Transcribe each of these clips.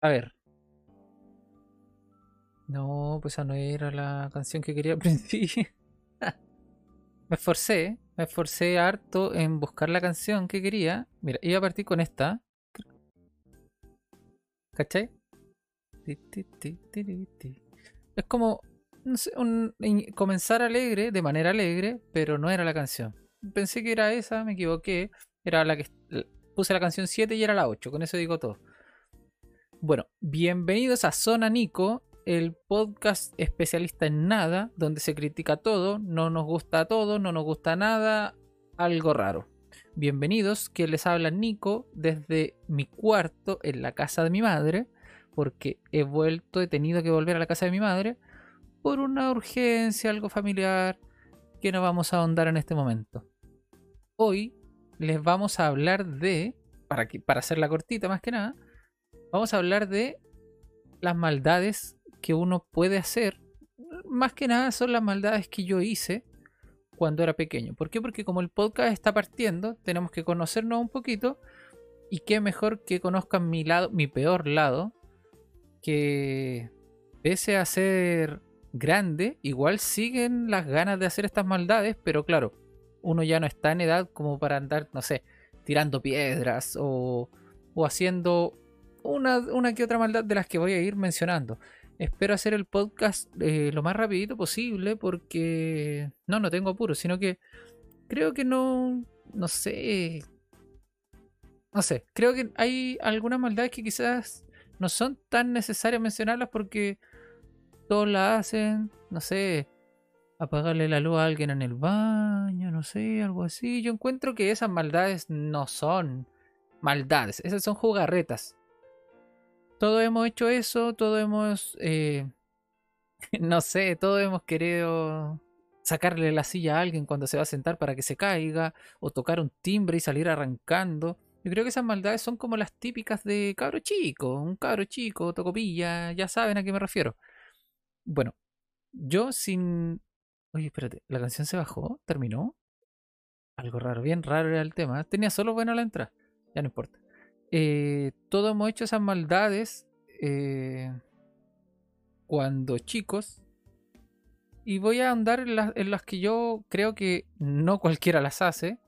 A ver. No, pues esa no era la canción que quería principio. me esforcé, me esforcé harto en buscar la canción que quería. Mira, iba a partir con esta. ¿Cachai? Es como un, comenzar alegre, de manera alegre, pero no era la canción. Pensé que era esa, me equivoqué. Era la que puse la canción 7 y era la 8, con eso digo todo. Bueno, bienvenidos a Zona Nico, el podcast especialista en nada, donde se critica todo, no nos gusta todo, no nos gusta nada, algo raro. Bienvenidos, que les habla Nico desde mi cuarto en la casa de mi madre, porque he vuelto, he tenido que volver a la casa de mi madre por una urgencia, algo familiar, que no vamos a ahondar en este momento. Hoy les vamos a hablar de, para, que, para hacerla cortita más que nada, vamos a hablar de las maldades que uno puede hacer, más que nada son las maldades que yo hice cuando era pequeño. ¿Por qué? Porque como el podcast está partiendo, tenemos que conocernos un poquito. Y qué mejor que conozcan mi lado, mi peor lado, que pese a ser grande, igual siguen las ganas de hacer estas maldades, pero claro, uno ya no está en edad como para andar, no sé, tirando piedras o, o haciendo una, una que otra maldad de las que voy a ir mencionando. Espero hacer el podcast eh, lo más rapidito posible porque no, no tengo apuro, sino que creo que no, no sé, no sé, creo que hay algunas maldades que quizás no son tan necesarias mencionarlas porque todos la hacen, no sé, apagarle la luz a alguien en el baño, no sé, algo así. Yo encuentro que esas maldades no son maldades, esas son jugarretas. Todos hemos hecho eso, todos hemos, eh, no sé, todos hemos querido sacarle la silla a alguien cuando se va a sentar para que se caiga, o tocar un timbre y salir arrancando. Yo creo que esas maldades son como las típicas de cabro chico, un cabro chico, tocopilla, ya saben a qué me refiero. Bueno, yo sin... Oye, espérate, ¿la canción se bajó? ¿Terminó? Algo raro, bien raro era el tema. Tenía solo bueno la entrada, ya no importa. Eh, todos hemos hecho esas maldades eh, cuando chicos. Y voy a andar en, las que yo creo que no cualquiera las hace.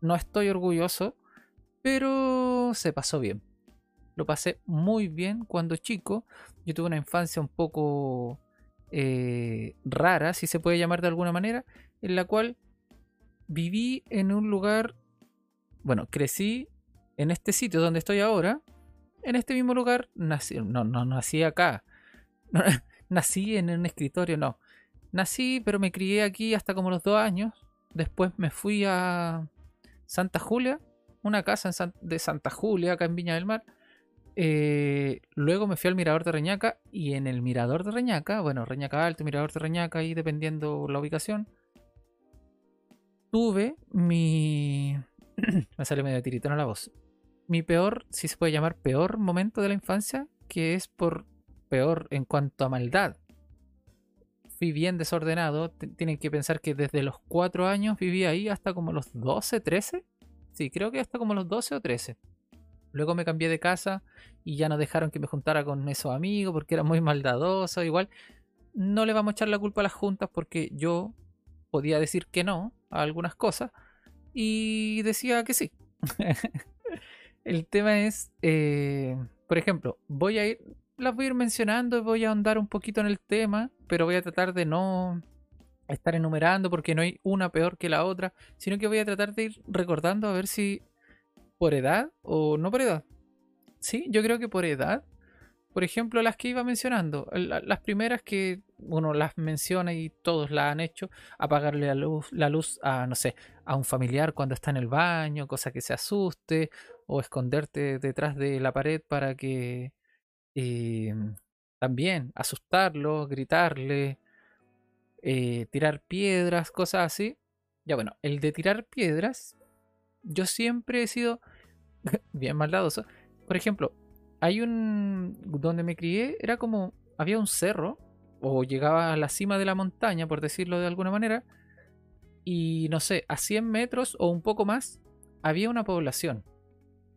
No estoy orgulloso, pero se pasó bien. Lo pasé muy bien cuando chico. Yo tuve una infancia un poco eh, rara, si se puede llamar de alguna manera, en la cual viví en un lugar, bueno, crecí en este sitio donde estoy ahora, en este mismo lugar, nací, no, no nací acá, nací en un escritorio, no. Nací, pero me crié aquí hasta como los dos años. Después me fui a Santa Julia, una casa de Santa Julia, acá en Viña del Mar. Eh, luego me fui al Mirador de Reñaca y en el Mirador de Reñaca, bueno, Reñaca Alto, Mirador de Reñaca, ahí dependiendo la ubicación, tuve mi... me sale medio tiritón a la voz mi peor, si se puede llamar peor momento de la infancia, que es por peor en cuanto a maldad. Fui bien desordenado, tienen que pensar que desde los 4 años viví ahí hasta como los 12, 13. Sí, creo que hasta como los 12 o 13. Luego me cambié de casa y ya no dejaron que me juntara con esos amigos porque era muy maldadoso. Igual no le vamos a echar la culpa a las juntas porque yo podía decir que no a algunas cosas y decía que sí. El tema es, eh, por ejemplo, voy a ir, las voy a ir mencionando voy a ahondar un poquito en el tema, pero voy a tratar de no estar enumerando porque no hay una peor que la otra, sino que voy a tratar de ir recordando a ver si por edad o no por edad. Sí, yo creo que por edad. Por ejemplo, las que iba mencionando, las primeras que uno las menciona y todos la han hecho, apagarle la luz, la luz a, no sé, a un familiar cuando está en el baño, cosa que se asuste, o esconderte detrás de la pared para que eh, también asustarlo, gritarle, eh, tirar piedras, cosas así. Ya bueno, el de tirar piedras, yo siempre he sido bien maldadoso. Por ejemplo, hay un... donde me crié, era como... había un cerro, o llegaba a la cima de la montaña, por decirlo de alguna manera, y no sé, a 100 metros o un poco más, había una población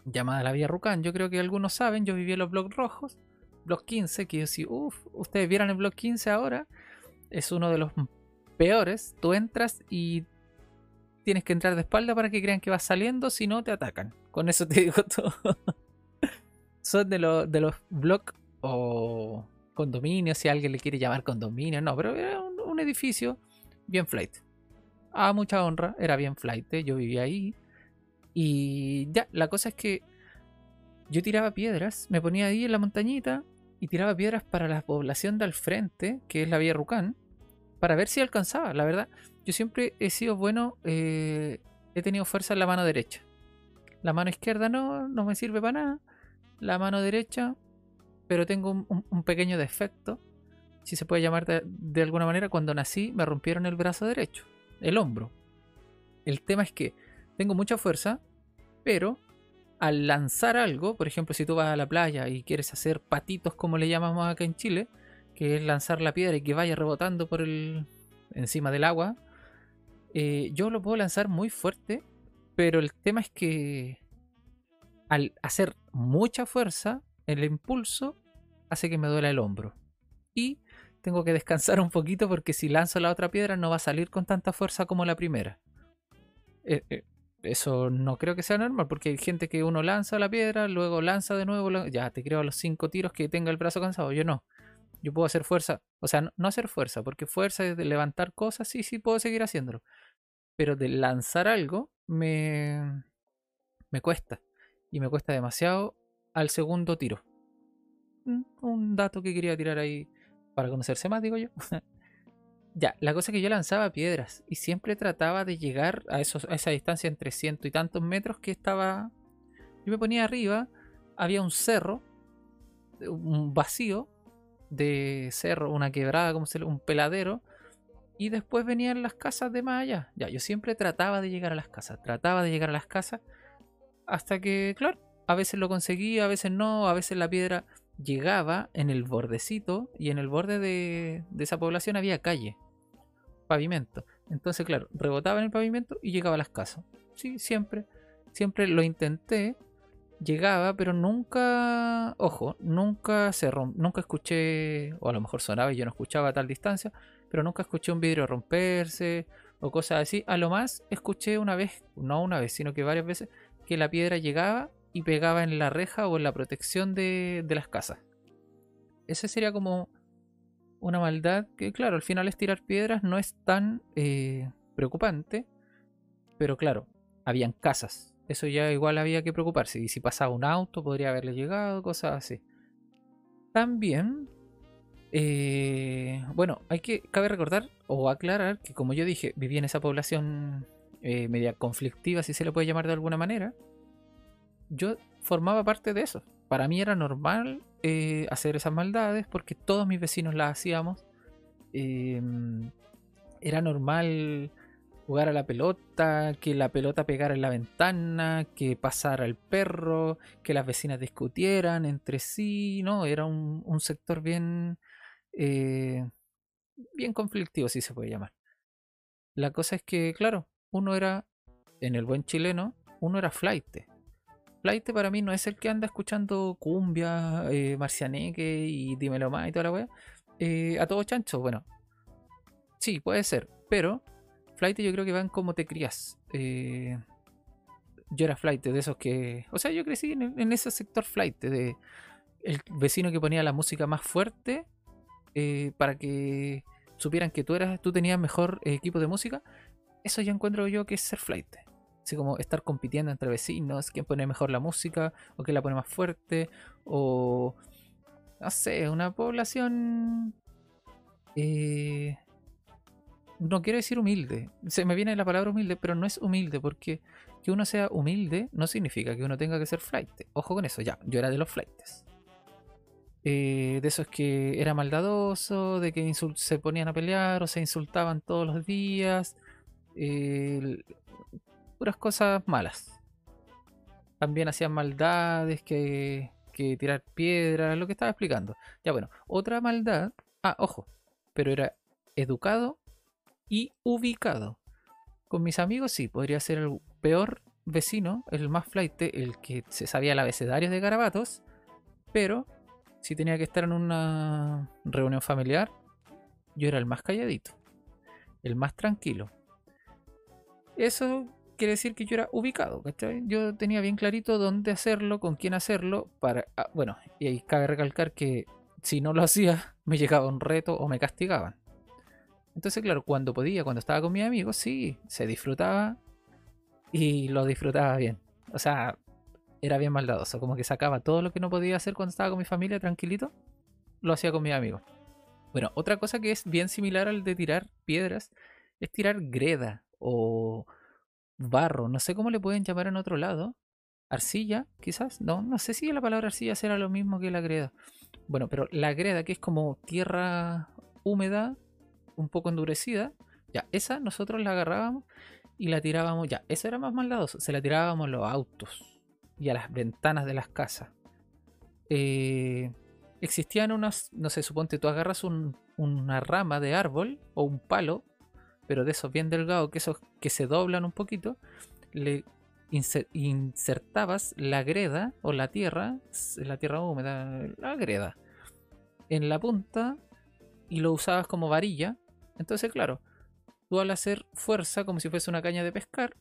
llamada la Vía Rucán. Yo creo que algunos saben, yo viví en los bloques rojos, block 15, que si, uff, ustedes vieran el block 15 ahora, es uno de los peores. Tú entras y tienes que entrar de espalda para que crean que vas saliendo, si no te atacan. Con eso te digo todo. Son de, los de los blogs o condominios, si alguien le quiere llamar condominio, no, pero era un, un edificio bien flight. A mucha honra, era bien flight, yo vivía ahí. Y ya, la cosa es que yo tiraba piedras, me ponía ahí en la montañita y tiraba piedras para la población de al frente, que es la Villa Rucán, para ver si alcanzaba. La verdad, yo siempre he sido bueno, eh, he tenido fuerza en la mano derecha. La mano izquierda no, no me sirve para nada. La mano derecha, pero tengo un, pequeño defecto, si se puede llamar de alguna manera. Cuando nací me rompieron el brazo derecho, el hombro. El tema es que tengo mucha fuerza, pero al lanzar algo, por ejemplo, si tú vas a la playa y quieres hacer patitos como le llamamos acá en Chile, que es lanzar la piedra y que vaya rebotando por el encima del agua, eh, yo lo puedo lanzar muy fuerte, pero el tema es que al hacer mucha fuerza, el impulso hace que me duela el hombro. Y tengo que descansar un poquito porque si lanzo la otra piedra no va a salir con tanta fuerza como la primera. Eh, eh, eso no creo que sea normal, porque hay gente que uno lanza la piedra, luego lanza de nuevo, ya te creo a los cinco tiros que tenga el brazo cansado. Yo no. Yo puedo hacer fuerza, o sea, no, hacer fuerza, porque fuerza es de levantar cosas, sí, sí puedo seguir haciéndolo. Pero de lanzar algo me, me cuesta. Y me cuesta demasiado al segundo tiro. Mm, un dato que quería tirar ahí para conocerse más, digo yo. Ya, la cosa es que yo lanzaba piedras y siempre trataba de llegar a, esos, a esa distancia entre ciento y tantos metros que estaba. Yo me ponía arriba, había un cerro, un vacío de cerro, una quebrada, como se un peladero, y después venían las casas de más allá. Ya, yo siempre trataba de llegar a las casas, trataba de llegar a las casas, hasta que, claro, a veces lo conseguía, a veces no, a veces la piedra llegaba en el bordecito y en el borde de, esa población había calle, pavimento. Entonces, claro, rebotaba en el pavimento y llegaba a las casas. Sí, siempre, siempre lo intenté, llegaba, pero nunca, ojo, nunca se romp, nunca escuché, o a lo mejor sonaba y yo no escuchaba a tal distancia, pero nunca escuché un vidrio romperse o cosas así. A lo más escuché una vez, no una vez, sino que varias veces, que la piedra llegaba y pegaba en la reja o en la protección de, las casas. Ese sería como una maldad que, claro, al final es tirar piedras no es tan eh, preocupante, pero claro, habían casas. Eso ya igual había que preocuparse. Y si pasaba un auto, podría haberle llegado, cosas así. También, eh, bueno, hay que, cabe recordar o aclarar que, como yo dije, vivía en esa población eh, media conflictiva, si se le puede llamar de alguna manera yo formaba parte de eso. Para mí era normal eh, hacer esas maldades porque todos mis vecinos las hacíamos. Em, era normal jugar a la pelota, que la pelota pegara en la ventana, que pasara el perro, que las vecinas discutieran entre sí, ¿no? Era un, sector bien, eh, bien conflictivo, si se puede llamar. La cosa es que, claro, uno era, en el buen chileno, uno era flight. Flight para mí no es el que anda escuchando cumbia, eh, marcianeque y dímelo más y toda la wea. Eh, a todo chancho, bueno. Sí, puede ser, pero Flight yo creo que van como te crías. Eh, yo era Flight de esos que. O sea, yo crecí en, ese sector Flight, de el vecino que ponía la música más fuerte eh, para que supieran que tú eras, tú tenías mejor equipo de música. Eso ya encuentro yo que es ser Flight. Así como estar compitiendo entre vecinos, quién pone mejor la música, o quién la pone más fuerte, o no sé, una población... Eh, no quiero decir humilde, se me viene la palabra humilde, pero no es humilde, porque que uno sea humilde no significa que uno tenga que ser flight. Ojo con eso, ya, yo era de los flights. Eh, de esos que era maldadoso, de que se ponían a pelear o se insultaban todos los días. Eh, puras cosas malas. También hacían maldades que, que tirar piedras, lo que estaba explicando. Ya bueno, otra maldad. Ah, ojo, pero era educado y ubicado. Con mis amigos sí, podría ser el peor vecino, el más flight, el que se sabía el abecedario de garabatos, pero si tenía que estar en una reunión familiar, yo era el más calladito, el más tranquilo. Eso quiere decir que yo era ubicado, ¿cachai? Yo tenía bien clarito dónde hacerlo, con quién hacerlo, para... Ah, bueno, y ahí cabe recalcar que si no lo hacía, me llegaba un reto o me castigaban. Entonces, claro, cuando podía, cuando estaba con mis amigos, sí, se disfrutaba y lo disfrutaba bien. O sea, era bien maldadoso, como que sacaba todo lo que no podía hacer cuando estaba con mi familia tranquilito, lo hacía con mis amigos. Bueno, otra cosa que es bien similar al de tirar piedras es tirar greda o barro, no sé cómo le pueden llamar en otro lado. Arcilla, quizás. No, no sé si la palabra arcilla será lo mismo que la greda. Bueno, pero la greda, que es como tierra húmeda, un poco endurecida, ya, esa nosotros la agarrábamos y la tirábamos, ya, eso era más maldadoso, se la tirábamos a los autos y a las ventanas de las casas. Eh, existían unas, no sé, suponte tú agarras una rama de árbol o un palo, pero de esos bien delgados, que esos que se doblan un poquito, le insertabas la greda o la tierra, la tierra húmeda, la greda, en la punta y lo usabas como varilla. Entonces, claro, tú al hacer fuerza como si fuese una caña de pescar,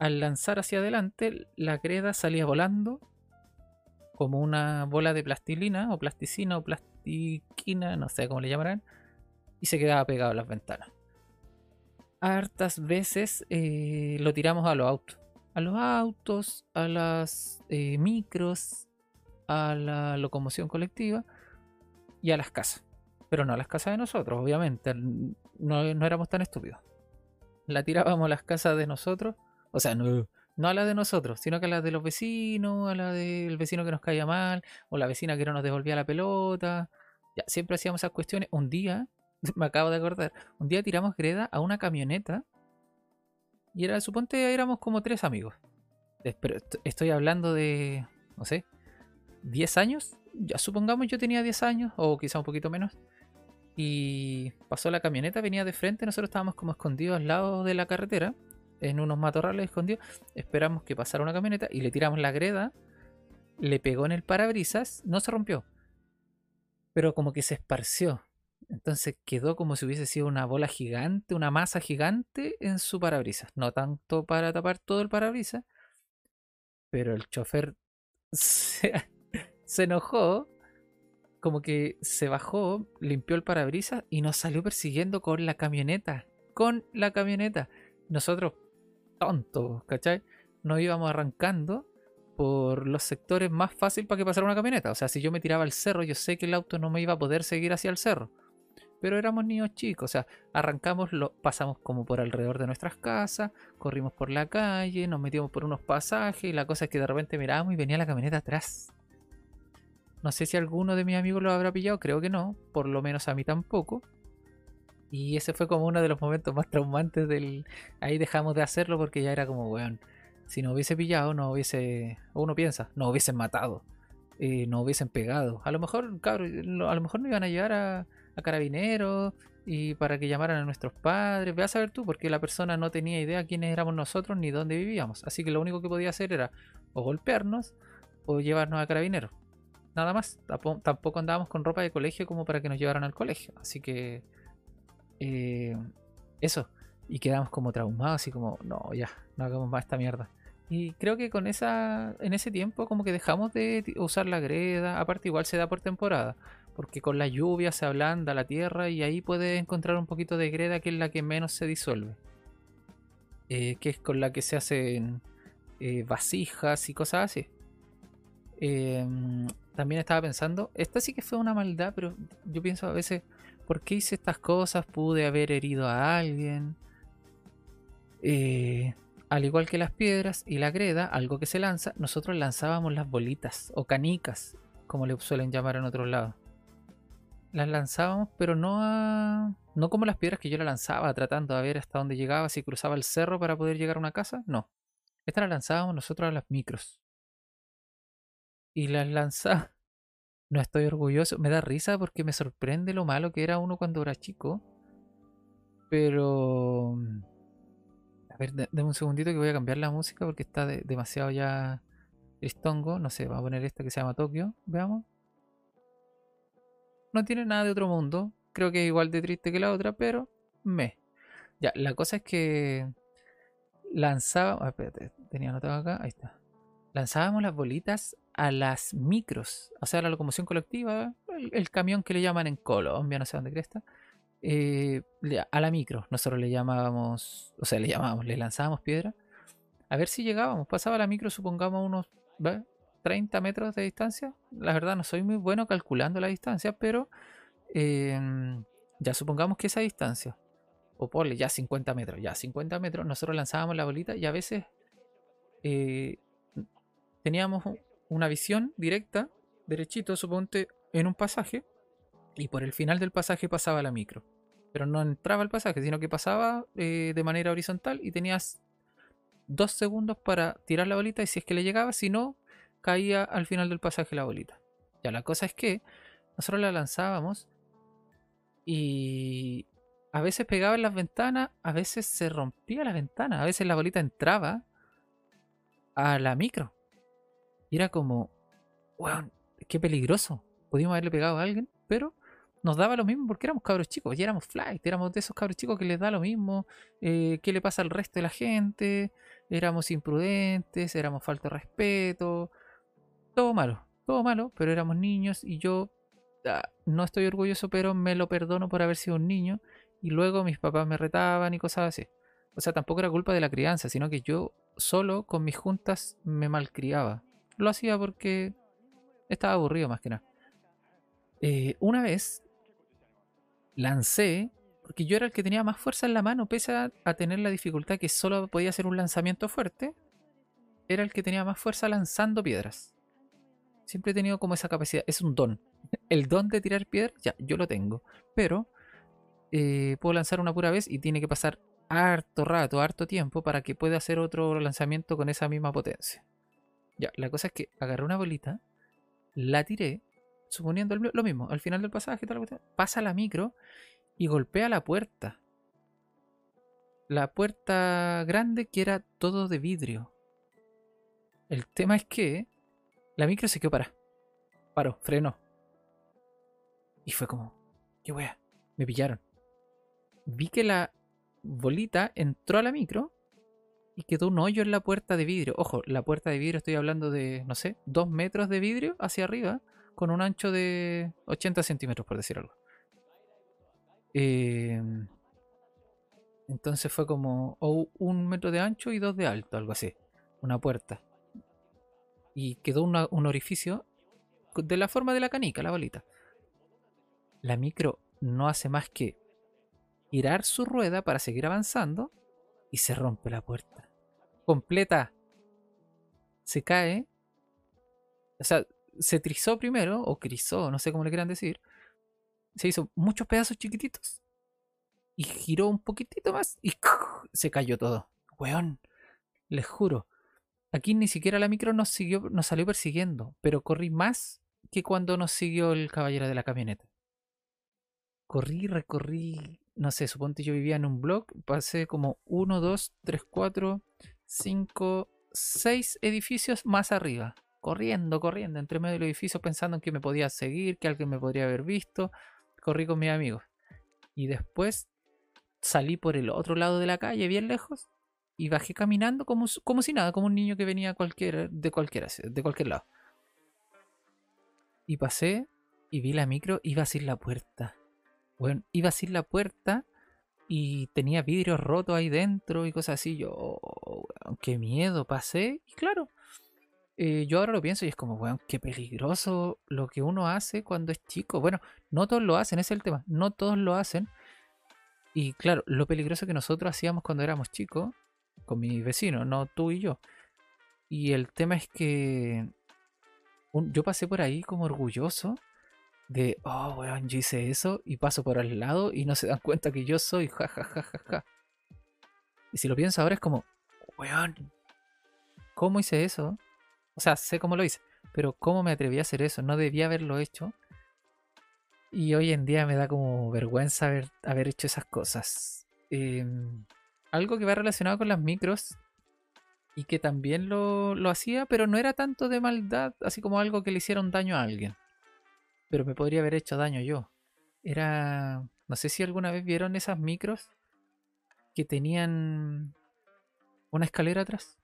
al lanzar hacia adelante, la greda salía volando como una bola de plastilina o plasticina o plastiquina, no sé cómo le llamarán, y se quedaba pegado a las ventanas. Hartas veces eh, lo tiramos a los autos a los autos, a las eh, micros, a la locomoción colectiva y a las casas. Pero no a las casas de nosotros, obviamente. No, éramos tan estúpidos. La tirábamos a las casas de nosotros. O sea, no, no a las de nosotros, sino que a las de los vecinos, a la del vecino que nos caía mal, o la vecina que no nos devolvía la pelota. Ya, siempre hacíamos esas cuestiones. Un día, me acabo de acordar, un día tiramos greda a una camioneta y era, suponte, éramos como tres amigos. Pero estoy hablando de, no sé, 10 años. Ya supongamos yo tenía 10 años, o quizá un poquito menos. Y pasó la camioneta, venía de frente, nosotros estábamos como escondidos al lado de la carretera, en unos matorrales escondidos. Esperamos que pasara una camioneta y le tiramos la greda, le pegó en el parabrisas, no se rompió, pero como que se esparció. Entonces quedó como si hubiese sido una bola gigante, una masa gigante en su parabrisas. No tanto para tapar todo el parabrisas, pero el chofer se, enojó, como que se bajó, limpió el parabrisas y nos salió persiguiendo con la camioneta. Con la camioneta. Nosotros, tontos, ¿cachai? Nos íbamos arrancando por los sectores más fáciles para que pasara una camioneta. O sea, si yo me tiraba al cerro, yo sé que el auto no me iba a poder seguir hacia el cerro pero éramos niños chicos, o sea, arrancamos, lo, pasamos como por alrededor de nuestras casas, corrimos por la calle, nos metimos por unos pasajes y la cosa es que de repente mirábamos y venía la camioneta atrás. No sé si alguno de mis amigos lo habrá pillado, creo que no, por lo menos a mí tampoco. Y ese fue como uno de los momentos más traumantes del... Ahí dejamos de hacerlo porque ya era como, weón, si no hubiese pillado, no hubiese... Uno piensa, no hubiesen matado, eh, no hubiesen pegado. A lo mejor, cabrón, a lo mejor no iban a llegar a a carabineros y para que llamaran a nuestros padres. Ve a saber tú, porque la persona no tenía idea quiénes éramos nosotros ni dónde vivíamos. Así que lo único que podía hacer era o golpearnos o llevarnos a carabineros. Nada más. Tampoco andábamos con ropa de colegio como para que nos llevaran al colegio. Así que... Eh, eso. Y quedamos como traumados, así como, no, ya, no hagamos más esta mierda. Y creo que con esa, en ese tiempo como que dejamos de usar la greda. Aparte igual se da por temporada porque con la lluvia se ablanda la tierra y ahí puedes encontrar un poquito de greda que es la que menos se disuelve. Eh, que es con la que se hacen eh, vasijas y cosas así. Em, también estaba pensando, esta sí que fue una maldad, pero yo pienso a veces, ¿por qué hice estas cosas? Pude haber herido a alguien. Eh, al igual que las piedras y la greda, algo que se lanza, nosotros lanzábamos las bolitas o canicas, como le suelen llamar en otros lados las lanzábamos, pero no a, no como las piedras que yo la lanzaba, tratando de ver hasta dónde llegaba, si cruzaba el cerro para poder llegar a una casa. No. Estas las lanzábamos nosotros a las micros. Y las lanzaba. No estoy orgulloso. Me da risa porque me sorprende lo malo que era uno cuando era chico. Pero. A ver, deme un segundito que voy a cambiar la música porque está demasiado ya tristongo. No sé, va a poner esta que se llama Tokio. Veamos. No tiene nada de otro mundo. Creo que es igual de triste que la otra, pero me. Ya, la cosa es que lanzaba. espérate, tenía anotado acá. Ahí está. Lanzábamos las bolitas a las micros, o sea, la locomoción colectiva, el, camión que le llaman en Colombia, no sé dónde cresta, eh, a la micro. Nosotros le llamábamos, o sea, le llamábamos, le lanzábamos piedra. A ver si llegábamos. Pasaba la micro, supongamos unos 30 metros de distancia. La verdad, no soy muy bueno calculando la distancia, pero em, ya supongamos que esa distancia, o ponle ya 50 metros, ya 50 metros, nosotros lanzábamos la bolita y a veces eh, teníamos una visión directa, derechito, suponte, en un pasaje, y por el final del pasaje pasaba la micro. Pero no entraba al pasaje, sino que pasaba eh, de manera horizontal y tenías dos segundos para tirar la bolita y si es que le llegaba, si no, caía al final del pasaje la bolita. Ya la cosa es que nosotros la lanzábamos y a veces pegaba en las ventanas, a veces se rompía la ventana, a veces la bolita entraba a la micro. Y era como, wow, qué peligroso. Podíamos haberle pegado a alguien, pero nos daba lo mismo porque éramos cabros chicos, y éramos flight, éramos de esos cabros chicos que les da lo mismo, eh, qué le pasa al resto de la gente, éramos imprudentes, éramos falta de respeto, todo malo, todo malo, pero éramos niños y yo ah, no estoy orgulloso, pero me lo perdono por haber sido un niño y luego mis papás me retaban y cosas así. O sea, tampoco era culpa de la crianza, sino que yo solo con mis juntas me malcriaba. Lo hacía porque estaba aburrido más que nada. Eh, una vez lancé, porque yo era el que tenía más fuerza en la mano, pese a, tener la dificultad que solo podía hacer un lanzamiento fuerte, era el que tenía más fuerza lanzando piedras. Siempre he tenido como esa capacidad, es un don. El don de tirar piedras, ya, yo lo tengo. Pero eh, puedo lanzar una pura vez y tiene que pasar harto rato, harto tiempo para que pueda hacer otro lanzamiento con esa misma potencia. Ya, la cosa es que agarré una bolita, la tiré, suponiendo lo mismo, al final del pasaje, pasa la micro y golpea la puerta. La puerta grande que era todo de vidrio. El tema es que la micro se quedó para. Paró, frenó. Y fue como, qué wea, me pillaron. Vi que la bolita entró a la micro y quedó un hoyo en la puerta de vidrio. Ojo, la puerta de vidrio estoy hablando de, no sé, dos metros de vidrio hacia arriba, con un ancho de 80 centímetros, por decir algo. Em, entonces fue como un metro de ancho y dos de alto, algo así. Una puerta. Y quedó un orificio de la forma de la canica, la bolita. La micro no hace más que girar su rueda para seguir avanzando y se rompe la puerta. Completa. Se cae. O sea, se trizó primero, o crizó, no sé cómo le quieran decir. Se hizo muchos pedazos chiquititos. Y giró un poquitito más y se cayó todo. Weón, les juro. Aquí ni siquiera la micro nos siguió, nos salió persiguiendo, pero corrí más que cuando nos siguió el caballero de la camioneta. Corrí, recorrí no sé, suponte yo vivía en un blog, pasé como 1, 2, 3, 4, 5, 6 edificios más arriba. Corriendo, corriendo, entre medio del edificio pensando en que me podía seguir, que alguien me podría haber visto. Corrí con mis amigos. Y después salí por el otro lado de la calle, bien lejos, y bajé caminando como, como si nada, como un niño que venía cualquier, de, cualquiera, de cualquier lado. Y pasé y vi la micro, iba a la puerta bueno, iba sin la puerta y tenía vidrios rotos ahí dentro y cosas así. Yo, qué miedo, pasé. Y claro, eh, yo ahora lo pienso y es como, weón, qué peligroso lo que uno hace cuando es chico. Bueno, no todos lo hacen, ese es el tema. No todos lo hacen. Y claro, lo peligroso que nosotros hacíamos cuando éramos chicos, con mi vecino, no tú y yo. Y el tema es que yo pasé por ahí como orgulloso de, oh, weón, yo hice eso y paso por al lado y no se dan cuenta que yo soy, ja, ja, ja, ja, ja. Y si lo pienso ahora es como, weón, ¿cómo hice eso? O sea, sé cómo lo hice, pero ¿cómo me atreví a hacer eso? No debía haberlo hecho. Y hoy en día me da como vergüenza haber, haber hecho esas cosas. Em, algo que va relacionado con las micros y que también lo, lo hacía, pero no era tanto de maldad, así como algo que le hicieron daño a alguien. Pero me podría haber hecho daño yo. Era, no sé si alguna vez vieron esas micros que tenían una escalera atrás.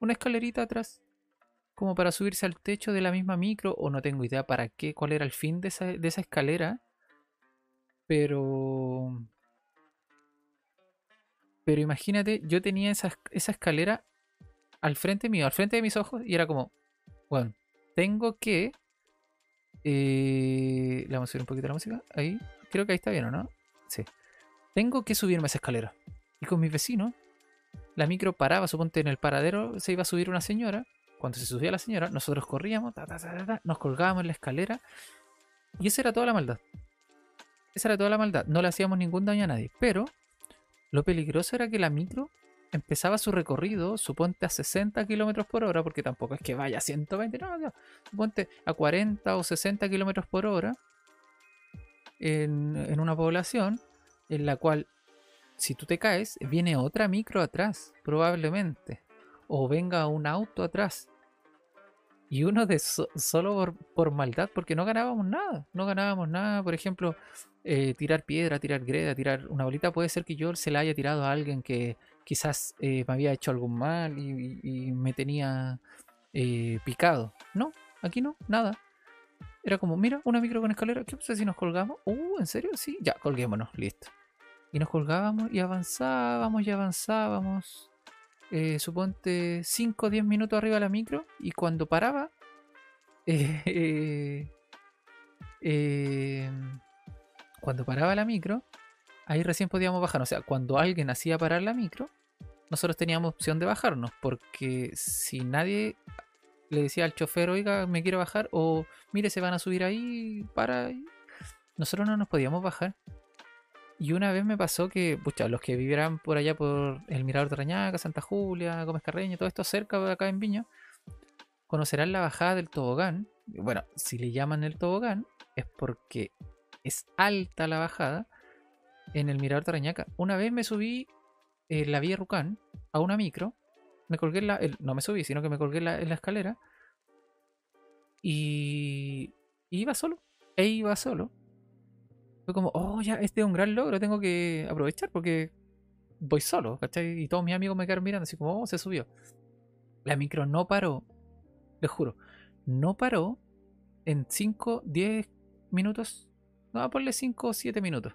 Una escalerita atrás. Como para subirse al techo de la misma micro. O no tengo idea para qué, cuál era el fin de esa, de esa escalera. Pero... Pero imagínate, yo tenía esa, esa escalera al frente mío, al frente de mis ojos. Y era como, bueno, tengo que... Eh, le vamos a subir un poquito la música. Ahí. Creo que ahí está bien, ¿o no? Sí. Tengo que subirme esa escalera. Y con mis vecinos, la micro paraba, suponte en el paradero se iba a subir una señora. Cuando se subía la señora, nosotros corríamos, nos colgábamos en la escalera. Y esa era toda la maldad. Esa era toda la maldad. No le hacíamos ningún daño a nadie. Pero lo peligroso era que la micro empezaba su recorrido, suponte a 60 kilómetros por hora, porque tampoco es que vaya a 120, no, no, suponte a 40 o 60 kilómetros por hora en, en, una población en la cual si tú te caes, viene otra micro atrás, probablemente. O venga un auto atrás. Y uno de solo por, maldad, porque no ganábamos nada. No ganábamos nada. Por ejemplo, eh, tirar piedra, tirar greda, tirar una bolita. Puede ser que yo se la haya tirado a alguien que quizás eh, me había hecho algún mal y, me tenía eh, picado. No, aquí no, nada. Era como, mira, una micro con escalera. ¿Qué pasa si nos colgamos? Uh, ¿en serio? Sí, ya, colguémonos, listo. Y nos colgábamos y avanzábamos y avanzábamos. Eh, suponte 5 o 10 minutos arriba de la micro. Y cuando paraba, eh, eh, cuando paraba la micro, ahí recién podíamos bajar. O sea, cuando alguien hacía parar la micro, nosotros teníamos opción de bajarnos. Porque si nadie le decía al chofer, oiga, me quiero bajar, o mire, se van a subir ahí, para. Nosotros no nos podíamos bajar. Y una vez me pasó que, pucha, los que vivieran por allá por el Mirador de Santa Julia, Gómez Carreño, todo esto cerca de acá en Viña, conocerán la bajada del tobogán. Bueno, si le llaman el tobogán, es porque es alta la bajada en el Mirador de. Una vez me subí en la vía Rucán a una micro, me colgué en la. no me subí, sino que me colgué en la, escalera. Y iba solo. E iba solo fue como, oh, ya, este es un gran logro, tengo que aprovechar porque voy solo, ¿cachai? Y todos mis amigos me quedaron mirando así como, oh, se subió. La micro no paró, les juro, no paró en 5, 10 minutos, no, ponle 5 o 7 minutos.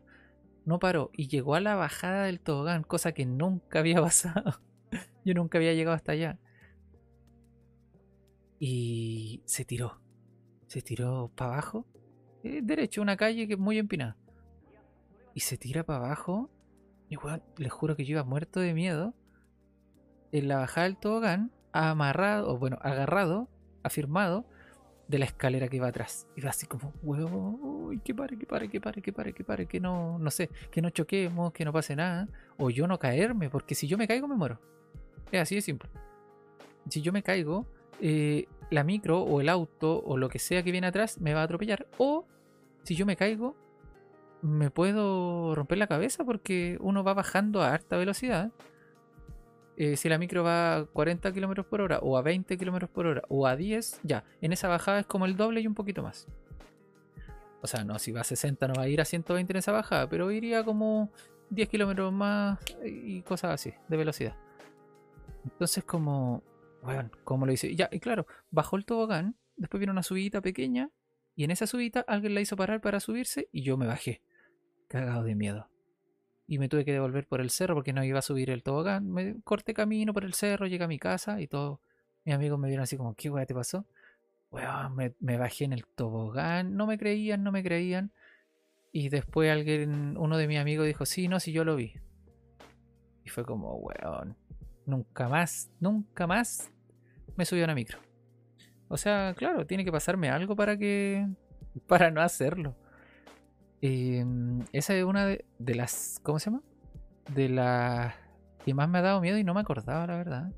No paró y llegó a la bajada del tobogán, cosa que nunca había pasado. Yo nunca había llegado hasta allá. Y se tiró. Se tiró para abajo eh, derecho, una calle que es muy empinada. Y se tira para abajo. Y bueno, les juro que yo iba muerto de miedo. En la bajada del tobogán, amarrado, o bueno, agarrado, afirmado, de la escalera que iba atrás. Iba así como, huevo, que pare, que pare, que pare, que pare, que pare, que no, no sé, que no choquemos, que no pase nada. O yo no caerme, porque si yo me caigo me muero. Es así de simple. Si yo me caigo, eh, la micro o el auto o lo que sea que viene atrás me va a atropellar. O si yo me caigo, me puedo romper la cabeza porque uno va bajando a alta velocidad. Eh, si la micro va a 40 km por hora o a 20 km por hora o a 10, ya, en esa bajada es como el doble y un poquito más. O sea, no, si va a 60 no va a ir a 120 en esa bajada, pero iría como 10 kilómetros más y cosas así, de velocidad. Entonces como bueno, ¿cómo lo hice? Ya, y claro, bajó el tobogán, después vino una subida pequeña, y en esa subida alguien la hizo parar para subirse, y yo me bajé, cagado de miedo. Y me tuve que devolver por el cerro porque no iba a subir el tobogán. Me corté camino por el cerro, llegué a mi casa y todos mis amigos me vieron así como, ¿qué weá te pasó? Bueno, me, me, bajé en el tobogán, no me creían, no me creían. Y después alguien, uno de mis amigos dijo, sí, no, sí, yo lo vi. Y fue como, weón, nunca más, nunca más me subió a una micro. O sea, claro, tiene que pasarme algo para que. para no hacerlo. Em, esa es una de, las. ¿Cómo se llama? De las que más me ha dado miedo y no me acordaba, la verdad.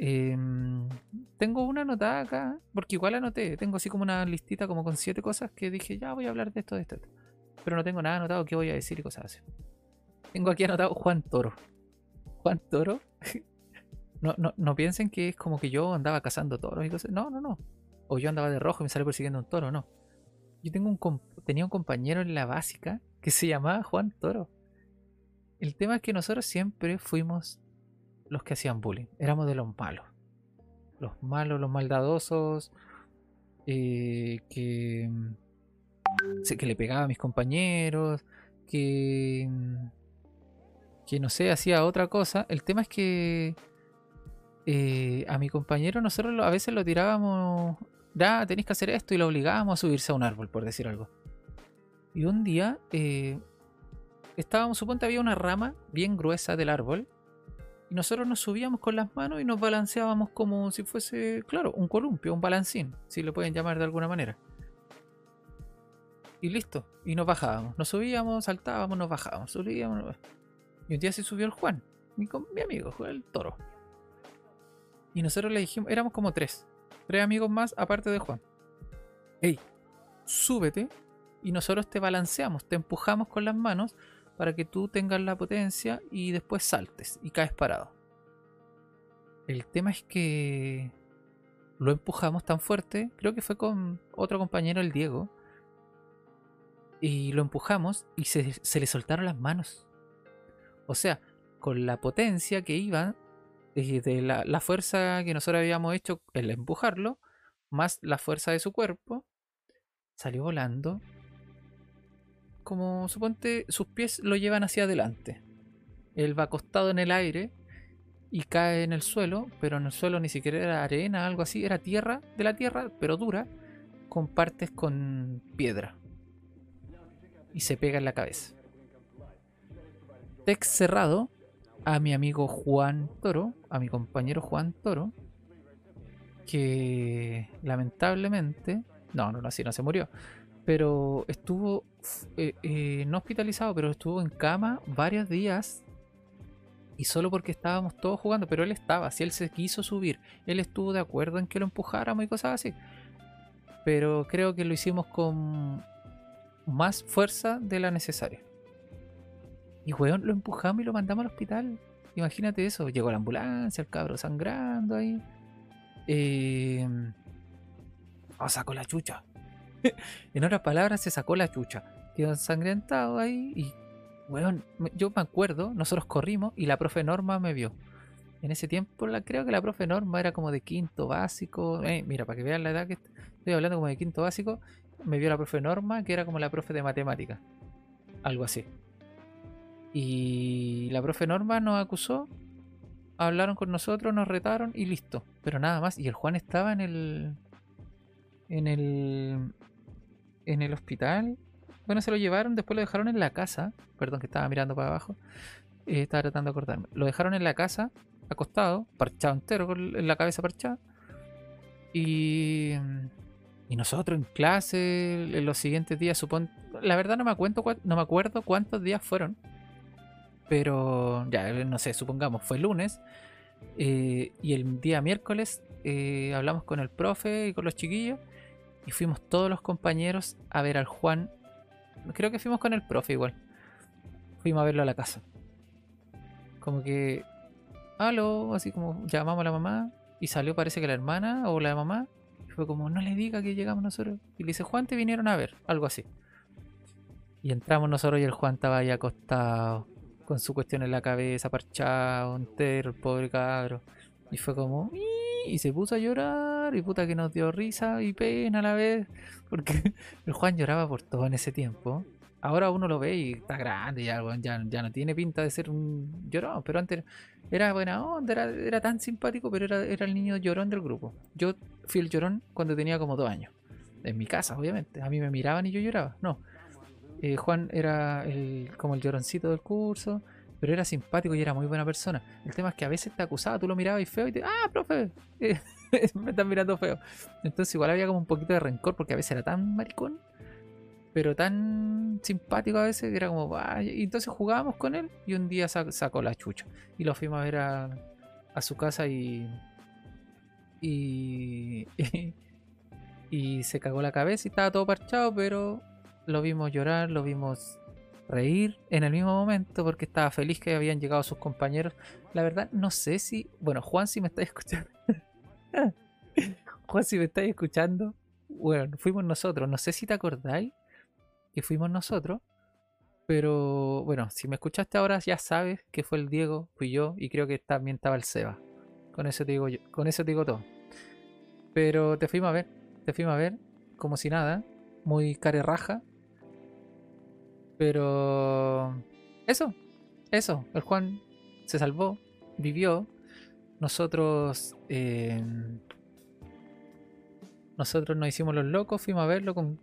Em, tengo una anotada acá, porque igual anoté. Tengo así como una listita como con siete cosas que dije, ya voy a hablar de esto, de esto, Pero no tengo nada anotado qué voy a decir y cosas así. Tengo aquí anotado Juan Toro. Juan Toro. No, no, no piensen que es como que yo andaba cazando toros y cosas. No, no, no. O yo andaba de rojo y me sale persiguiendo un toro, no. Yo tengo un tenía un compañero en la básica que se llamaba Juan Toro. El tema es que nosotros siempre fuimos los que hacían bullying. Éramos de los malos. Los malos, los maldadosos. Eh, que, que le pegaba a mis compañeros. Que, que no sé, hacía otra cosa. El tema es que eh, a mi compañero nosotros a veces lo tirábamos, ya tenéis que hacer esto y lo obligábamos a subirse a un árbol, por decir algo. Y un día eh, estábamos, suponte había una rama bien gruesa del árbol y nosotros nos subíamos con las manos y nos balanceábamos como si fuese, claro, un columpio, un balancín, si lo pueden llamar de alguna manera. Y listo, y nos bajábamos, nos subíamos, saltábamos, nos bajábamos, subíamos. Y un día se subió el Juan, mi, mi amigo, el toro. Y nosotros le dijimos, éramos como tres. Tres amigos más aparte de Juan. Hey, súbete y nosotros te balanceamos, te empujamos con las manos para que tú tengas la potencia y después saltes y caes parado. El tema es que lo empujamos tan fuerte, creo que fue con otro compañero, el Diego, y lo empujamos y se, se le soltaron las manos. O sea, con la potencia que iba, de la, fuerza que nosotros habíamos hecho el empujarlo, más la fuerza de su cuerpo, salió volando. Como suponte, sus pies lo llevan hacia adelante. Él va acostado en el aire y cae en el suelo, pero en el suelo ni siquiera era arena, algo así, era tierra de la tierra, pero dura, con partes con piedra. Y se pega en la cabeza. Text cerrado, a mi amigo Juan Toro, a mi compañero Juan Toro, que lamentablemente, no, no, no, no se murió, pero estuvo eh, eh, no hospitalizado, pero estuvo en cama varios días y solo porque estábamos todos jugando, pero él estaba, si él se quiso subir, él estuvo de acuerdo en que lo empujáramos y cosas así, pero creo que lo hicimos con más fuerza de la necesaria. Y weón, lo empujamos y lo mandamos al hospital. Imagínate eso. Llegó la ambulancia, el cabro sangrando ahí. Eh, oh, sacó la chucha. en otras palabras, se sacó la chucha. Quedó ensangrentado ahí y, weón, yo me acuerdo, nosotros corrimos y la profe Norma me vio. En ese tiempo creo que la profe Norma era como de quinto básico. Eh, mira, para que vean la edad que estoy hablando como de quinto básico, me vio la profe Norma, que era como la profe de matemática. Algo así. Y la profe Norma nos acusó, hablaron con nosotros, nos retaron y listo. Pero nada más. Y el Juan estaba en el. En el. En el hospital. Bueno, se lo llevaron, después lo dejaron en la casa. Perdón, que estaba mirando para abajo. Eh, estaba tratando de acordarme. Lo dejaron en la casa, acostado, parchado entero, con la cabeza parchada. Y. Nosotros en clase, en los siguientes días, supongo. La verdad no me, acuerdo, no me acuerdo cuántos días fueron pero ya, no sé, supongamos, fue lunes. Eh, y el día miércoles eh, hablamos con el profe y con los chiquillos. Y fuimos todos los compañeros a ver al Juan. Creo que fuimos con el profe igual. Fuimos a verlo a la casa. Como que. Aló, así como llamamos a la mamá. Y salió, parece que la hermana o la mamá. Y fue como, no le diga que llegamos nosotros. Y le dice, Juan, te vinieron a ver. Algo así. Y entramos nosotros y el Juan estaba ahí acostado con su cuestión en la cabeza, parchado, entero, el pobre cabro. Y fue como, y se puso a llorar, y puta que nos dio risa y pena a la vez, porque el Juan lloraba por todo en ese tiempo. Ahora uno lo ve y está grande, ya, ya, no tiene pinta de ser un llorón, pero antes era buena onda, era, era tan simpático, pero era, era el niño llorón del grupo. Yo fui el llorón cuando tenía como dos años. En mi casa, obviamente. A mí me miraban y yo lloraba. No, eh, Juan era como el lloroncito del curso, pero era simpático y era muy buena persona. El tema es que a veces te acusaba, tú lo mirabas y feo y te, ah, profe, me están mirando feo. Entonces igual había como un poquito de rencor porque a veces era tan maricón, pero tan simpático a veces que era como, y entonces jugábamos con él y un día sacó la chucha y lo fuimos a ver a, a su casa y, y, y se cagó la cabeza y estaba todo parchado, pero lo vimos llorar, lo vimos reír en el mismo momento porque estaba feliz que habían llegado sus compañeros. La verdad, no sé si. Bueno, Juan, si me estáis escuchando. Juan, si me estáis escuchando. Bueno, fuimos nosotros. No sé si te acordáis que fuimos nosotros. Pero bueno, si me escuchaste ahora ya sabes que fue el Diego, fui yo y creo que también estaba el Seba. Con eso te digo yo, con eso te digo todo. Pero te fuimos a ver, te fuimos a ver como si nada, muy care raja. Pero eso, eso, el Juan se salvó, vivió. Nosotros eh, nosotros nos hicimos los locos, fuimos a verlo con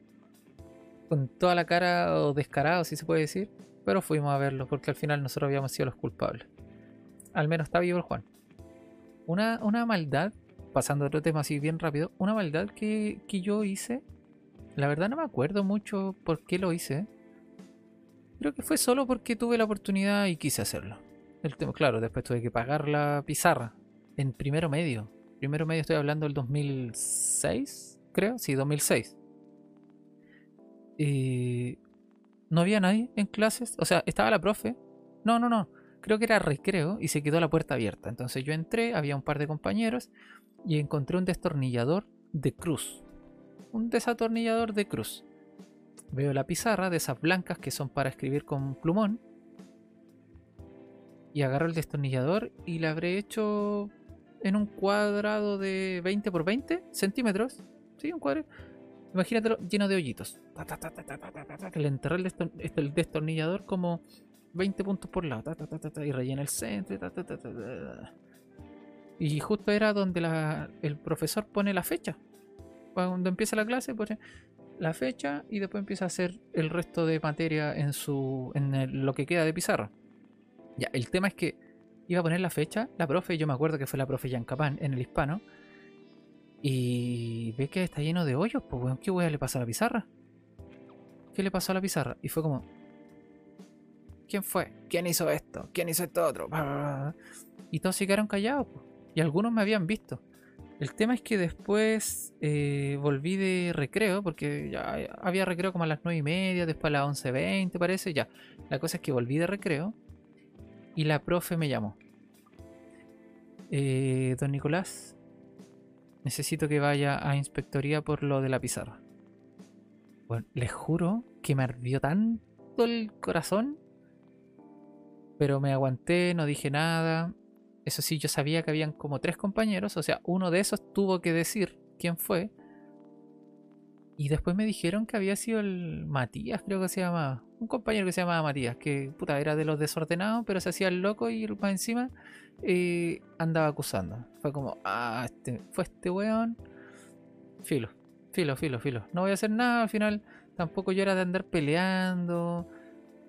con toda la cara o descarado, si se puede decir, pero fuimos a verlo porque al final nosotros habíamos sido los culpables. Al menos está vivo el Juan. Una, una maldad, pasando otro tema así bien rápido, una maldad que, que yo hice, la verdad no me acuerdo mucho por qué lo hice. Creo que fue solo porque tuve la oportunidad y quise hacerlo. El tema, claro, después tuve que pagar la pizarra en primero medio. Primero medio estoy hablando del 2006, creo, sí, 2006 y no había nadie en clases. O sea, estaba la profe. No, no, no. Creo que era recreo y se quedó la puerta abierta. Entonces yo entré, había un par de compañeros y encontré un destornillador de cruz. Un desatornillador de cruz. Veo la pizarra de esas blancas que son para escribir con plumón. Y agarro el destornillador y la habré hecho en un cuadrado de 20 por 20 centímetros. Sí, un cuadrado Imagínatelo lleno de hoyitos. Le enterré el, destornillador como 20 puntos por lado. Y rellena el centro. Y justo era donde el profesor pone la fecha. Cuando empieza la clase, pone la fecha y después empieza a hacer el resto de materia en su en lo que queda de pizarra. Ya, el tema es que iba a poner la fecha, la profe, yo me acuerdo que fue la profe Capán en el hispano, y ve que está lleno de hoyos, pues weón, ¿qué weón le pasó a la pizarra? ¿Qué le pasó a la pizarra? Y fue como, ¿quién fue? ¿Quién hizo esto? ¿Quién hizo esto otro? Y todos se quedaron callados, pues. y algunos me habían visto. El tema es que después eh, volví de recreo, porque ya había recreo como a las 9 y media, después a las 11.20 parece, ya. La cosa es que volví de recreo y la profe me llamó. Eh, don Nicolás, necesito que vaya a inspectoría por lo de la pizarra. Bueno, les juro que me ardió tanto el corazón, pero me aguanté, no dije nada. Eso sí, yo sabía que habían como tres compañeros, o sea, uno de esos tuvo que decir quién fue. Y después me dijeron que había sido el Matías, creo que se llamaba. Un compañero que se llamaba Matías, que puta, era de los desordenados, pero se hacía el loco y más encima y andaba acusando. Fue como, ah, este, fue este weón. Filo, filo, filo, filo. No voy a hacer nada, al final tampoco yo era de andar peleando.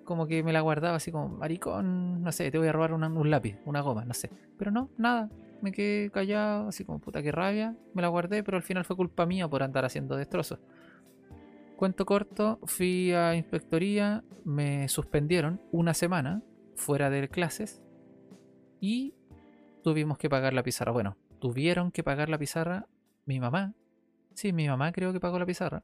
Como que me la guardaba así como, maricón, no sé, te voy a robar un lápiz, una goma, no sé. Pero no, nada. Me quedé callado, así como, puta, que rabia. Me la guardé, pero al final fue culpa mía por andar haciendo destrozos. Cuento corto, fui a inspectoría, me suspendieron una semana fuera de clases y tuvimos que pagar la pizarra. Bueno, tuvieron que pagar la pizarra mi mamá. Sí, mi mamá creo que pagó la pizarra.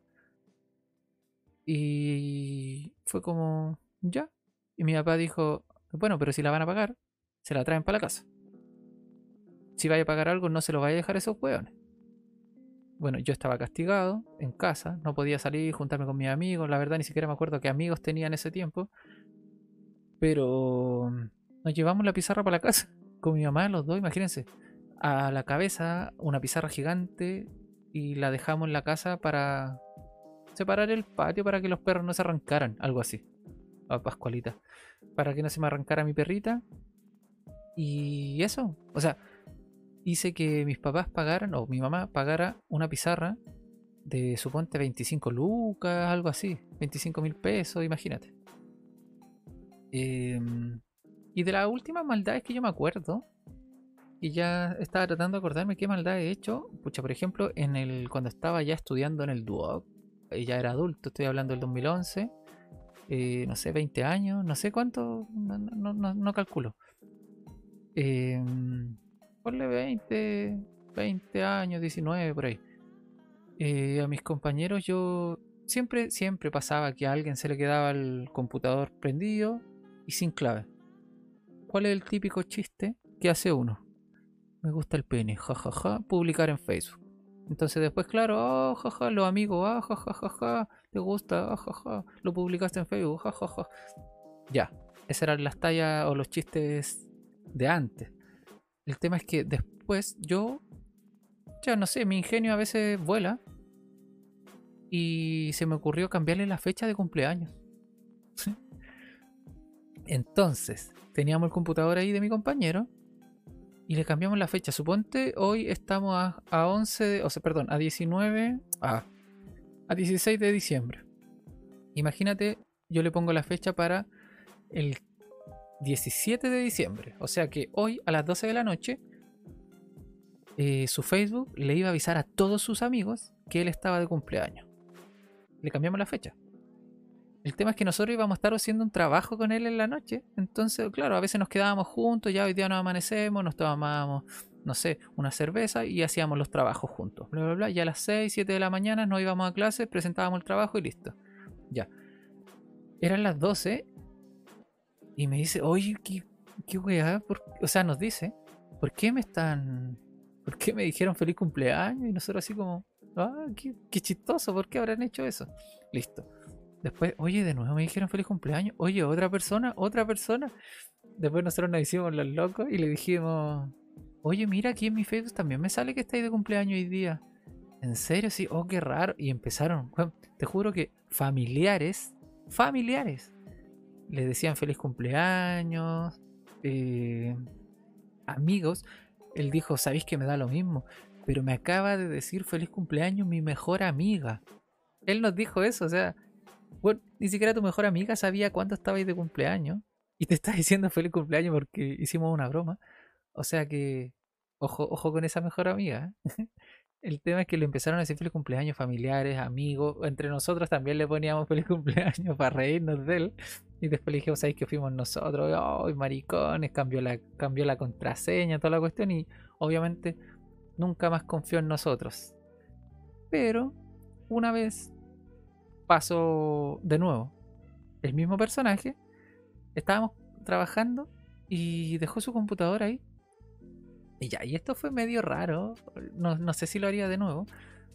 Y fue como, ya. Y mi papá dijo, bueno, pero si la van a pagar, se la traen para la casa. Si vaya a pagar algo, no se lo vaya a dejar a esos hueones. Bueno, yo estaba castigado en casa, no podía salir, juntarme con mis amigos. La verdad, ni siquiera me acuerdo qué amigos tenía en ese tiempo. Pero nos llevamos la pizarra para la casa con mi mamá, los dos, imagínense. A la cabeza una pizarra gigante y la dejamos en la casa para separar el patio para que los perros no se arrancaran, algo así. A Pascualita. Para que no se me arrancara mi perrita. Y eso, o sea, hice que mis papás pagaran, o mi mamá pagara una pizarra de suponte 25 lucas, algo así, 25 mil pesos, imagínate. Eh, y de las últimas maldades que yo me acuerdo, y ya estaba tratando de acordarme qué maldad he hecho. Pucha, por ejemplo, en el cuando estaba ya estudiando en el Duoc, y ya era adulto, estoy hablando del 2011, eh, no sé, 20 años, no sé cuánto, no, calculo. Eh, ponle 20, 20 años, 19, por ahí. Eh, a mis compañeros yo siempre, siempre pasaba que a alguien se le quedaba el computador prendido y sin clave. ¿Cuál es el típico chiste que hace uno? Me gusta el pene, jajaja, publicar en Facebook. Entonces después, claro, oh, jaja, los amigos, jajaja, te gusta, ah, jaja, lo publicaste en Facebook, jajaja. Ya, esas eran las tallas o los chistes de antes. El tema es que después yo, ya no sé, mi ingenio a veces vuela y se me ocurrió cambiarle la fecha de cumpleaños. Entonces, teníamos el computador ahí de mi compañero y le cambiamos la fecha. Suponte hoy estamos a, 11, o sea, perdón, a 19, a, a 16 de diciembre. Imagínate, yo le pongo la fecha para el 17 de diciembre. O sea que hoy a las 12 de la noche, eh, su Facebook le iba a avisar a todos sus amigos que él estaba de cumpleaños le cambiamos la fecha. El tema es que nosotros íbamos a estar haciendo un trabajo con él en la noche. Entonces, claro, a veces nos quedábamos juntos, ya hoy día nos amanecemos, nos tomábamos, no sé, una cerveza y hacíamos los trabajos juntos. Bla, bla, bla. Y a las 6, 7 de la mañana nos íbamos a clase, presentábamos el trabajo y listo. Ya. Eran las 12 y me dice, oye, qué, qué weá. O sea, nos dice, ¿por qué me están... ¿Por qué me dijeron feliz cumpleaños? Y nosotros así como, Ah, qué, chistoso, ¿por qué habrán hecho eso? Listo. Después, oye, de nuevo me dijeron feliz cumpleaños. Oye, otra persona, otra persona. Después nosotros nos hicimos los locos y le dijimos, oye, mira, aquí en mi Facebook también me sale que estáis de cumpleaños hoy día. ¿En serio? Sí, oh, qué raro. Y empezaron, te juro que familiares, familiares, le decían feliz cumpleaños, eh, amigos. Él dijo, ¿sabéis que me da lo mismo? pero me acaba de decir feliz cumpleaños mi mejor amiga. Él nos dijo eso, o sea, ni siquiera tu mejor amiga sabía cuándo estabais de cumpleaños y te está diciendo feliz cumpleaños porque hicimos una broma. O sea que, ojo, ojo con esa mejor amiga. ¿eh? El tema es que le empezaron a decir feliz cumpleaños familiares, amigos, entre nosotros también le poníamos feliz cumpleaños para reírnos de él. Y después le dijimos, ¿sabéis que fuimos nosotros? ¡Ay, maricones! Cambió la, cambió la contraseña, toda la cuestión. Y obviamente nunca más confió en nosotros. Pero una vez pasó de nuevo el mismo personaje. Estábamos trabajando y dejó su computadora ahí. Y ya, y esto fue medio raro. No, sé si lo haría de nuevo.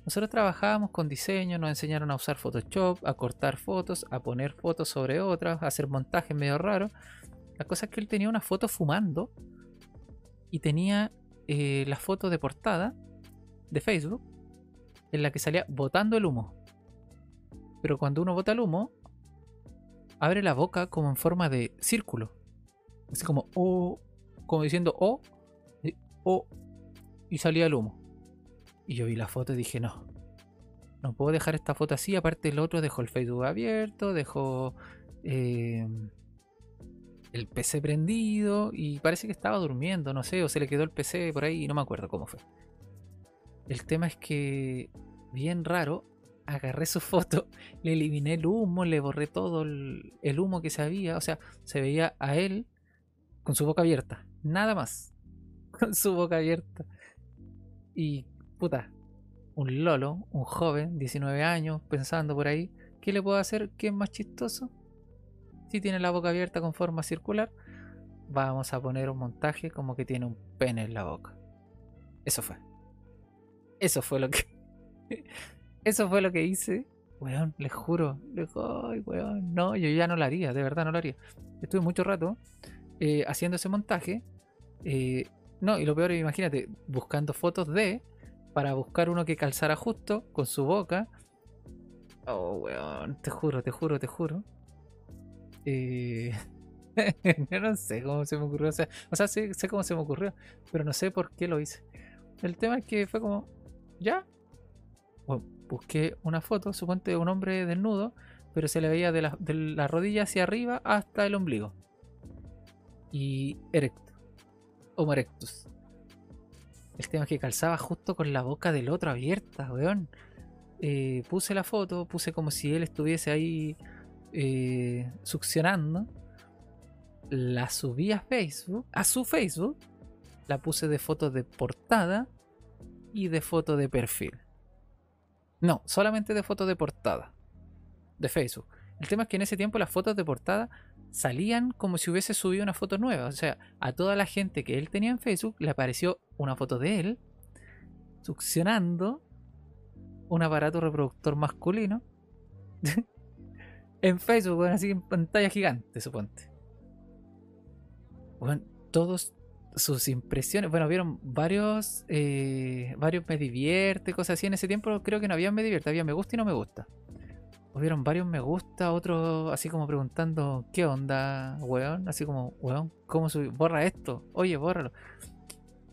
Nosotros trabajábamos con diseño, nos enseñaron a usar Photoshop, a cortar fotos, a poner fotos sobre otras, a hacer montajes medio raros. La cosa es que él tenía una foto fumando y tenía eh, la foto de portada de Facebook en la que salía botando el humo. Pero cuando uno bota el humo, abre la boca como en forma de círculo. Así como O, como diciendo O, O, y salía el humo. Y yo vi la foto y dije, no, no puedo dejar esta foto así. Aparte, el otro dejó el Facebook abierto, dejó eh, el PC prendido y parece que estaba durmiendo, no sé, o se le quedó el PC por ahí, no me acuerdo cómo fue. El tema es que, bien raro, agarré su foto, le eliminé el humo, le borré todo el, humo que se había, o sea, se veía a él con su boca abierta, nada más, con su boca abierta. Y, puta, un lolo, un joven, 19 años, pensando por ahí, ¿qué le puedo hacer? ¿Qué es más chistoso? Si tiene la boca abierta con forma circular, vamos a poner un montaje como que tiene un pene en la boca. Eso fue. Eso fue lo que. Eso fue lo que hice. Weón, les juro. Les ay, weón. No, yo ya no lo haría, de verdad no lo haría. Estuve mucho rato eh, haciendo ese montaje. Eh, no, y lo peor, imagínate, buscando fotos de. Para buscar uno que calzara justo con su boca. Oh, weón, te juro, te juro, te juro. Eh, yo no sé cómo se me ocurrió. O sea, o sea sé, cómo se me ocurrió, pero no sé por qué lo hice. El tema es que fue como, ya. Busqué una foto, suponte de un hombre desnudo, pero se le veía de la, rodilla hacia arriba hasta el ombligo. Y erecto. Homo erectus. El tema es que calzaba justo con la boca del otro abierta, weón. Eh, puse la foto, puse como si él estuviese ahí eh, succionando, la subí a Facebook, a su Facebook, la puse de foto de portada y de foto de perfil. No, solamente de foto de portada. de Facebook. El tema es que en ese tiempo las fotos de portada salían como si hubiese subido una foto nueva. O sea, a toda la gente que él tenía en Facebook le apareció una foto de él succionando un aparato reproductor masculino en Facebook, bueno, así en pantalla gigante, suponte. Bueno, todos sus impresiones, bueno, vieron varios, eh, varios me divierte, cosas así. En ese tiempo creo que no había me divierte, había me gusta y no me gusta. Hubieron varios me gusta, otros así como preguntando, ¿qué onda, weón? Así como, weón, ¿cómo subir? Borra esto, oye, bórralo.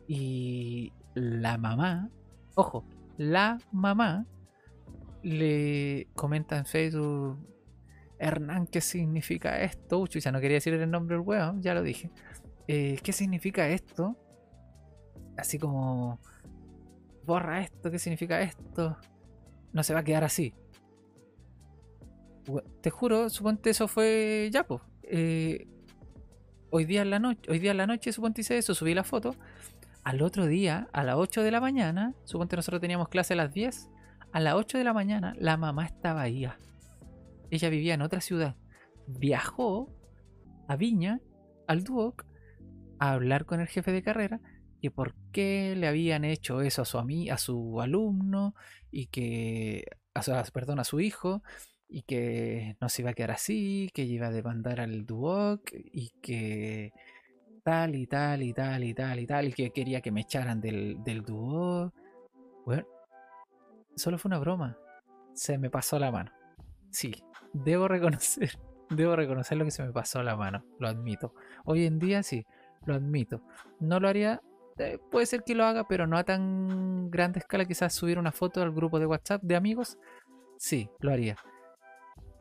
Y la mamá, ojo, la mamá le comenta en Facebook, Hernán, ¿qué significa esto? Uy, ya no quería decir el nombre del weón, ya lo dije. Eh, ¿Qué significa esto? Así como, borra esto, ¿qué significa esto? No se va a quedar así. Te juro, suponte eso fue ya, pues. hoy día en la noche, hoy día en la noche, suponte hice eso, subí la foto. Al otro día, a las 8 de la mañana, suponte nosotros teníamos clase a las 10, a las 8 de la mañana la mamá estaba ahí. Ella vivía en otra ciudad. Viajó a Viña, al Duoc, a hablar con el jefe de carrera y por qué le habían hecho eso a su, a su alumno y que, a perdón, a su hijo y que no se iba a quedar así, que iba a demandar al Duoc y que tal y tal y tal y tal y tal y que quería que me echaran del, del Duoc. Bueno, solo fue una broma. Se me pasó la mano. Sí, debo reconocer, debo reconocer lo que se me pasó la mano, lo admito. Hoy en día sí, lo admito. No lo haría, eh, puede ser que lo haga, pero no a tan grande escala, quizás subir una foto al grupo de WhatsApp de amigos, sí, lo haría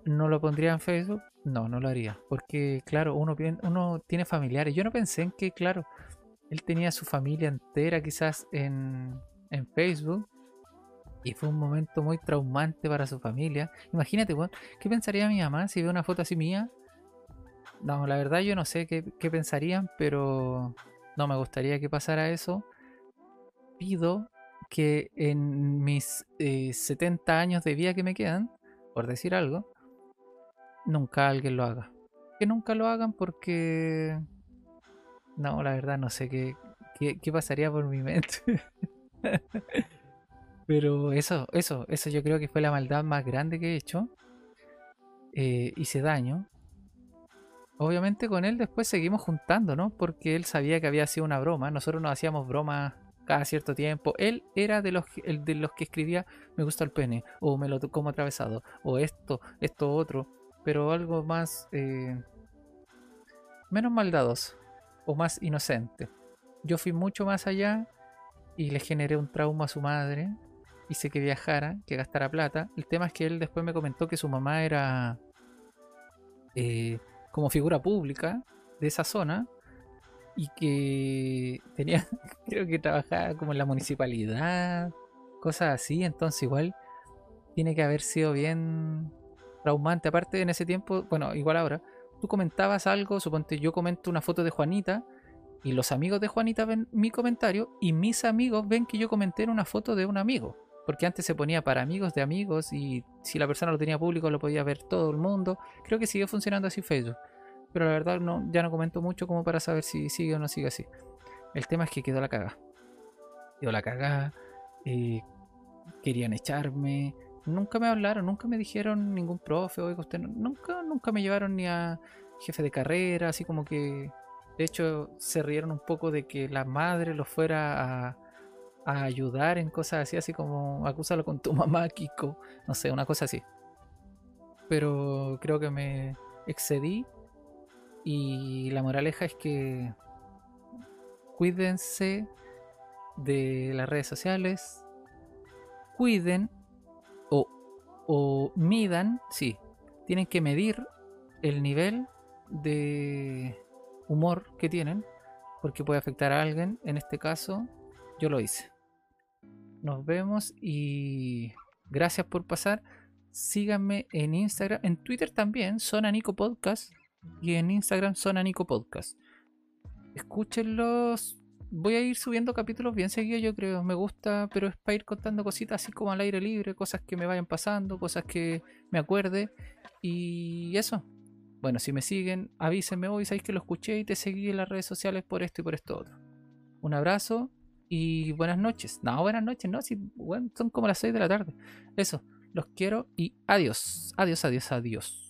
¿No lo pondría en Facebook? No, no lo haría. Porque, claro, uno, tiene familiares. Yo no pensé en que, claro, él tenía su familia entera quizás en, en Facebook. Y fue un momento muy traumante para su familia. Imagínate, ¿qué pensaría mi mamá si ve una foto así mía? No, la verdad yo no sé qué, pensarían, pero no me gustaría que pasara eso. Pido que en mis 70 eh, años de vida que me quedan, por decir algo, nunca alguien lo haga. Que nunca lo hagan porque... No, la verdad no sé qué, qué, pasaría por mi mente. Pero eso, eso, eso yo creo que fue la maldad más grande que he hecho. Eh, hice daño. Obviamente con él después seguimos juntando, ¿no? Porque él sabía que había sido una broma. Nosotros nos hacíamos bromas cada cierto tiempo. Él era de los, de los que escribía me gusta el pene, o me lo como atravesado, o esto, esto otro pero algo más... Eh, menos maldadoso o más inocente. Yo fui mucho más allá y le generé un trauma a su madre. Hice que viajara, que gastara plata. El tema es que él después me comentó que su mamá era eh, como figura pública de esa zona y que tenía, creo que trabajaba como en la municipalidad, cosas así. Entonces igual tiene que haber sido bien traumante. Aparte, en ese tiempo, bueno, igual ahora, tú comentabas algo, suponte yo comento una foto de Juanita y los amigos de Juanita ven mi comentario y mis amigos ven que yo comenté en una foto de un amigo. Porque antes se ponía para amigos de amigos y si la persona lo tenía público lo podía ver todo el mundo. Creo que sigue funcionando así Facebook. Pero la verdad no, ya no comento mucho como para saber si sigue o no sigue así. El tema es que quedó la caga. Quedó la caga. Eh, querían echarme nunca me hablaron, nunca me dijeron ningún profe, oiga usted, nunca, nunca me llevaron ni a jefe de carrera, así como que, de hecho, se rieron un poco de que la madre lo fuera a, ayudar en cosas así, así como acúsalo con tu mamá, Kiko, no sé, una cosa así. Pero creo que me excedí y la moraleja es que cuídense de las redes sociales, cuiden o midan, sí, tienen que medir el nivel de humor que tienen, porque puede afectar a alguien. En este caso, yo lo hice. Nos vemos y gracias por pasar. Síganme en Instagram, en Twitter también, Zona Nico Podcast, y en Instagram, Zona Nico Podcast. Escúchenlos voy a ir subiendo capítulos bien seguidos, yo creo. Me gusta, pero es para ir contando cositas así como al aire libre, cosas que me vayan pasando, cosas que me acuerde. Y eso. Bueno, si me siguen, avísenme hoy, sabéis que lo escuché y te seguí en las redes sociales por esto y por esto otro. Un abrazo y buenas noches. No, buenas noches, no, bueno, son como las 6 de la tarde. Eso, los quiero y adiós. Adiós, adiós, adiós.